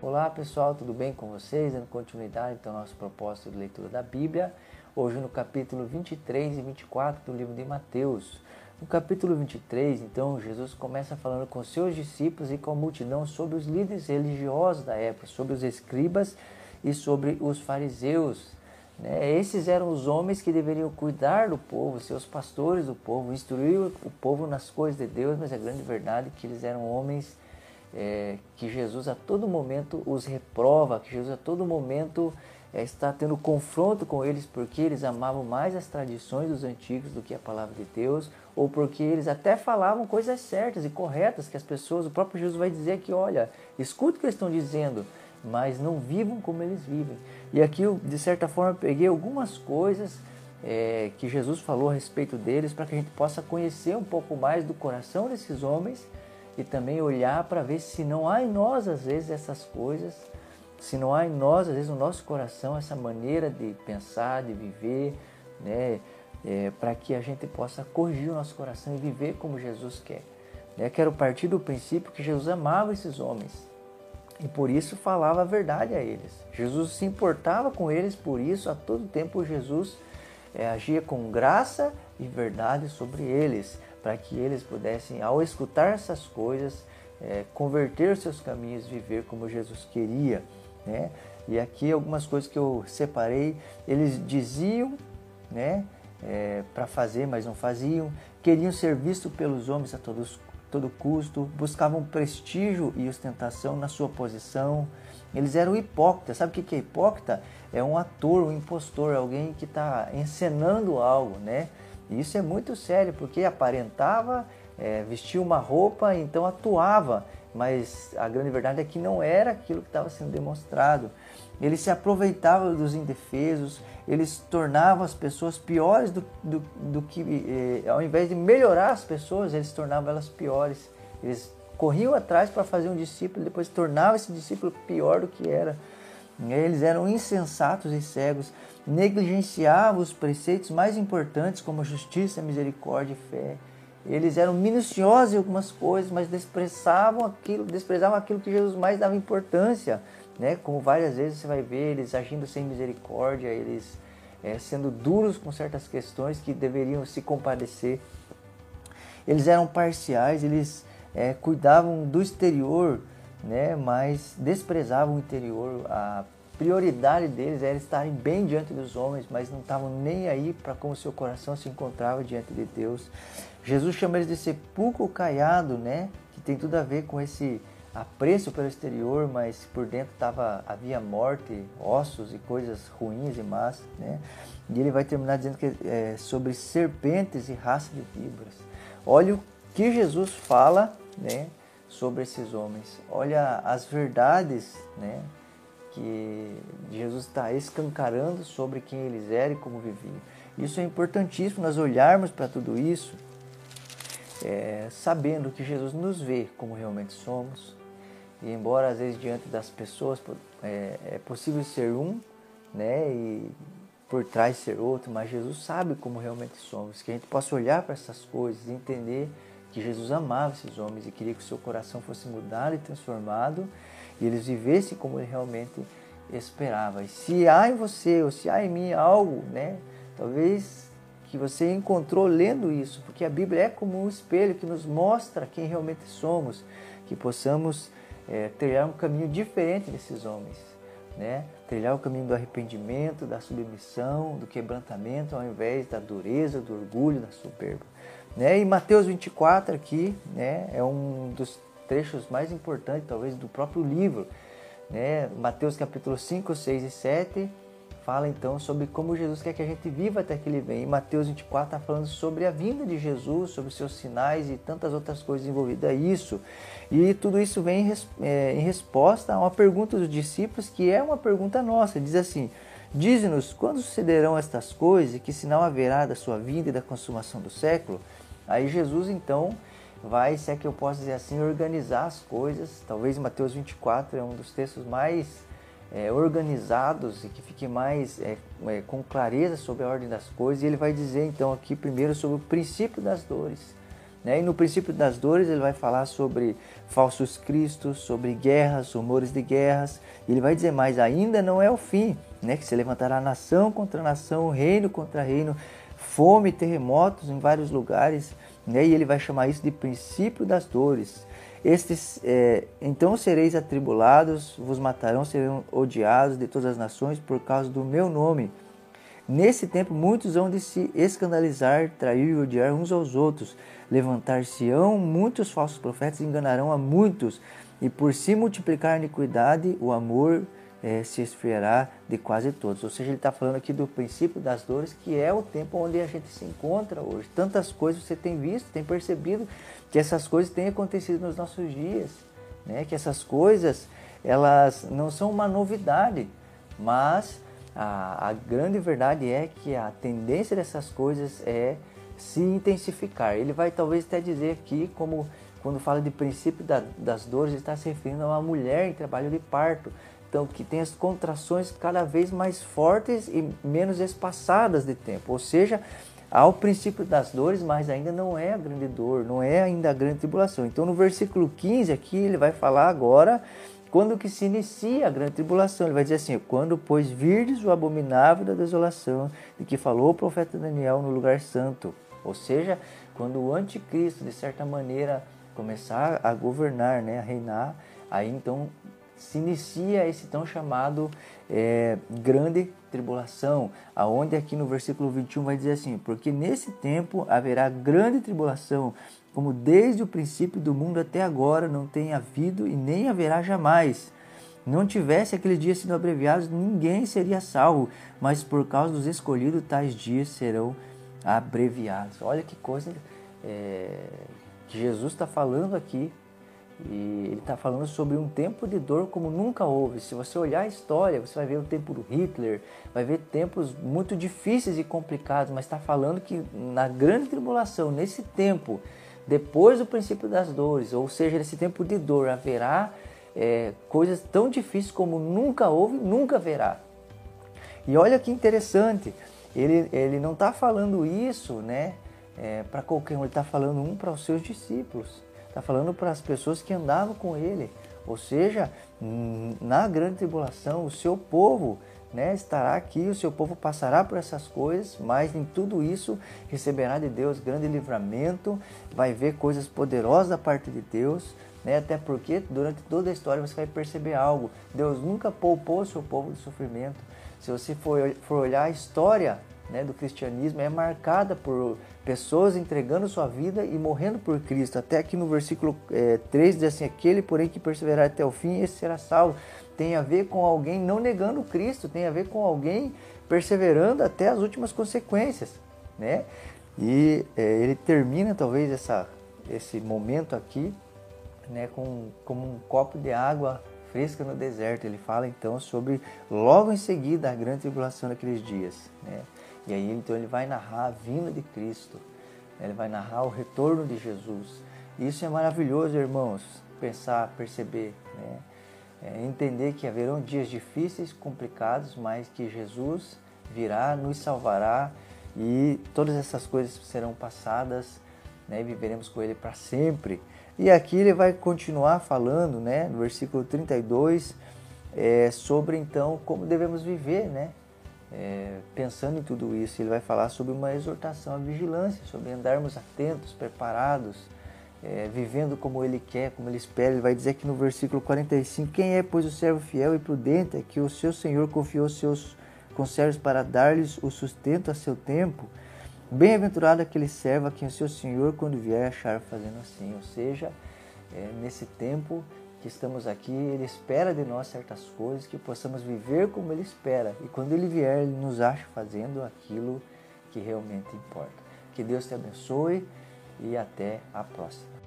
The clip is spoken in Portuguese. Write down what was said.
Olá pessoal, tudo bem com vocês? Dando continuidade então ao nosso propósito de leitura da Bíblia, hoje no capítulo 23 e 24 do livro de Mateus. No capítulo 23, então, Jesus começa falando com seus discípulos e com a multidão sobre os líderes religiosos da época, sobre os escribas e sobre os fariseus. Né? Esses eram os homens que deveriam cuidar do povo, seus pastores do povo, instruir o povo nas coisas de Deus, mas a grande verdade é que eles eram homens é, que Jesus a todo momento os reprova, que Jesus a todo momento é, está tendo confronto com eles porque eles amavam mais as tradições dos antigos do que a palavra de Deus, ou porque eles até falavam coisas certas e corretas que as pessoas, o próprio Jesus vai dizer que, olha, escuta o que eles estão dizendo, mas não vivam como eles vivem. E aqui eu, de certa forma, peguei algumas coisas é, que Jesus falou a respeito deles para que a gente possa conhecer um pouco mais do coração desses homens e também olhar para ver se não há em nós, às vezes, essas coisas, se não há em nós, às vezes, no nosso coração, essa maneira de pensar, de viver, né? É, para que a gente possa corrigir o nosso coração e viver como Jesus quer. Né? Quero partir do princípio que Jesus amava esses homens e por isso falava a verdade a eles. Jesus se importava com eles, por isso a todo tempo Jesus é, agia com graça e verdade sobre eles para que eles pudessem, ao escutar essas coisas, é, converter seus caminhos, viver como Jesus queria. Né? E aqui algumas coisas que eu separei, eles diziam né, é, para fazer, mas não faziam, queriam ser vistos pelos homens a todos, todo custo, buscavam prestígio e ostentação na sua posição. Eles eram hipócritas. Sabe o que é hipócrita? É um ator, um impostor, alguém que está encenando algo, né? E isso é muito sério, porque aparentava, é, vestia uma roupa, então atuava, mas a grande verdade é que não era aquilo que estava sendo demonstrado. Ele se aproveitava dos indefesos, eles tornavam as pessoas piores do, do, do que, eh, ao invés de melhorar as pessoas, eles tornavam elas piores. Eles corriam atrás para fazer um discípulo, depois tornava esse discípulo pior do que era. Eles eram insensatos e cegos, negligenciavam os preceitos mais importantes como justiça, misericórdia e fé. Eles eram minuciosos em algumas coisas, mas desprezavam aquilo, desprezavam aquilo que Jesus mais dava importância, né? Como várias vezes você vai ver eles agindo sem misericórdia, eles é, sendo duros com certas questões que deveriam se compadecer. Eles eram parciais, eles é, cuidavam do exterior, né? Mas desprezavam o interior. A prioridade deles era estarem bem diante dos homens, mas não estavam nem aí para como seu coração se encontrava diante de Deus. Jesus chama eles de sepulcro caiado, né? Que tem tudo a ver com esse apreço pelo exterior, mas por dentro tava, havia morte, ossos e coisas ruins e más, né? E ele vai terminar dizendo que é sobre serpentes e raça de víboras. Olha o que Jesus fala, né? Sobre esses homens. Olha as verdades né, que Jesus está escancarando sobre quem eles eram e como viviam. Isso é importantíssimo nós olharmos para tudo isso, é, sabendo que Jesus nos vê como realmente somos. E embora às vezes diante das pessoas é, é possível ser um, né, e por trás ser outro, mas Jesus sabe como realmente somos. Que a gente possa olhar para essas coisas entender que Jesus amava esses homens e queria que o seu coração fosse mudado e transformado e eles vivessem como ele realmente esperava. E se há em você ou se há em mim algo, né, talvez que você encontrou lendo isso, porque a Bíblia é como um espelho que nos mostra quem realmente somos, que possamos é, trilhar um caminho diferente desses homens, né? Trilhar o caminho do arrependimento, da submissão, do quebrantamento, ao invés da dureza, do orgulho, da soberba. Né? E Mateus 24 aqui né, é um dos trechos mais importantes, talvez, do próprio livro. Né? Mateus capítulo 5, 6 e 7 fala então sobre como Jesus quer que a gente viva até que ele venha. E Mateus 24 está falando sobre a vinda de Jesus, sobre seus sinais e tantas outras coisas envolvidas a isso. E tudo isso vem em, é, em resposta a uma pergunta dos discípulos, que é uma pergunta nossa. Diz assim: Dize-nos quando sucederão estas coisas e que sinal haverá da sua vinda e da consumação do século? Aí Jesus então vai, se é que eu posso dizer assim, organizar as coisas. Talvez Mateus 24 é um dos textos mais é, organizados e que fique mais é, é, com clareza sobre a ordem das coisas. E ele vai dizer então aqui primeiro sobre o princípio das dores. Né? E no princípio das dores ele vai falar sobre falsos cristos, sobre guerras, rumores de guerras. E ele vai dizer mais, ainda não é o fim, né? que se levantará nação contra nação, reino contra reino, fome, terremotos em vários lugares. Né? E ele vai chamar isso de princípio das dores. Estes, é, então sereis atribulados, vos matarão, serão odiados de todas as nações por causa do meu nome. Nesse tempo, muitos hão de se escandalizar, trair e odiar uns aos outros. Levantar-se-ão muitos falsos profetas e enganarão a muitos. E por se multiplicar a iniquidade, o amor é, se esfriará de quase todos. Ou seja, ele está falando aqui do princípio das dores, que é o tempo onde a gente se encontra hoje. Tantas coisas você tem visto, tem percebido que essas coisas têm acontecido nos nossos dias. Né? Que essas coisas, elas não são uma novidade, mas a, a grande verdade é que a tendência dessas coisas é se intensificar. Ele vai talvez até dizer aqui, como quando fala de princípio da, das dores, está se referindo a uma mulher em trabalho de parto. Então, que tem as contrações cada vez mais fortes e menos espaçadas de tempo. Ou seja, há o princípio das dores, mas ainda não é a grande dor, não é ainda a grande tribulação. Então, no versículo 15 aqui, ele vai falar agora quando que se inicia a grande tribulação. Ele vai dizer assim: quando, pois, virdes o abominável da desolação, de que falou o profeta Daniel no lugar santo. Ou seja, quando o anticristo, de certa maneira, começar a governar, né, a reinar, aí então se inicia esse tão chamado é, grande tribulação, aonde aqui no versículo 21 vai dizer assim: porque nesse tempo haverá grande tribulação, como desde o princípio do mundo até agora não tem havido e nem haverá jamais. Não tivesse aquele dia sido abreviados, ninguém seria salvo, mas por causa dos escolhidos, tais dias serão abreviados. Olha que coisa é, que Jesus está falando aqui. E ele está falando sobre um tempo de dor como nunca houve. Se você olhar a história, você vai ver o tempo do Hitler, vai ver tempos muito difíceis e complicados, mas está falando que na grande tribulação, nesse tempo, depois do princípio das dores, ou seja, nesse tempo de dor, haverá é, coisas tão difíceis como nunca houve, nunca haverá. E olha que interessante, ele, ele não está falando isso né, é, para qualquer um, ele está falando um para os seus discípulos, está falando para as pessoas que andavam com ele. Ou seja, na grande tribulação, o seu povo né, estará aqui, o seu povo passará por essas coisas, mas em tudo isso receberá de Deus grande livramento, vai ver coisas poderosas da parte de Deus, né, até porque durante toda a história você vai perceber algo: Deus nunca poupou o seu povo de sofrimento. Se você for, for olhar a história né, do cristianismo, é marcada por pessoas entregando sua vida e morrendo por Cristo. Até aqui no versículo é, 3 diz assim: Aquele, porém, que perseverar até o fim, esse será salvo tem a ver com alguém não negando Cristo, tem a ver com alguém perseverando até as últimas consequências, né? E é, ele termina talvez essa, esse momento aqui, né, com como um copo de água fresca no deserto. Ele fala então sobre logo em seguida a grande tribulação daqueles dias, né? E aí então ele vai narrar a vinda de Cristo, ele vai narrar o retorno de Jesus. Isso é maravilhoso, irmãos, pensar, perceber, né? é, entender que haverão dias difíceis, complicados, mas que Jesus virá, nos salvará e todas essas coisas serão passadas né, e viveremos com Ele para sempre. E aqui ele vai continuar falando, né, no versículo 32, é, sobre então como devemos viver, né, é, pensando em tudo isso. Ele vai falar sobre uma exortação à vigilância, sobre andarmos atentos, preparados, é, vivendo como ele quer, como ele espera. Ele vai dizer aqui no versículo 45: Quem é, pois, o servo fiel e prudente, é que o seu senhor confiou seus conservos para dar-lhes o sustento a seu tempo? Bem-aventurado aquele servo a quem o seu senhor, quando vier, achar fazendo assim. Ou seja, é, nesse tempo que estamos aqui, ele espera de nós certas coisas, que possamos viver como ele espera. E quando ele vier, ele nos acha fazendo aquilo que realmente importa. Que Deus te abençoe e até a próxima.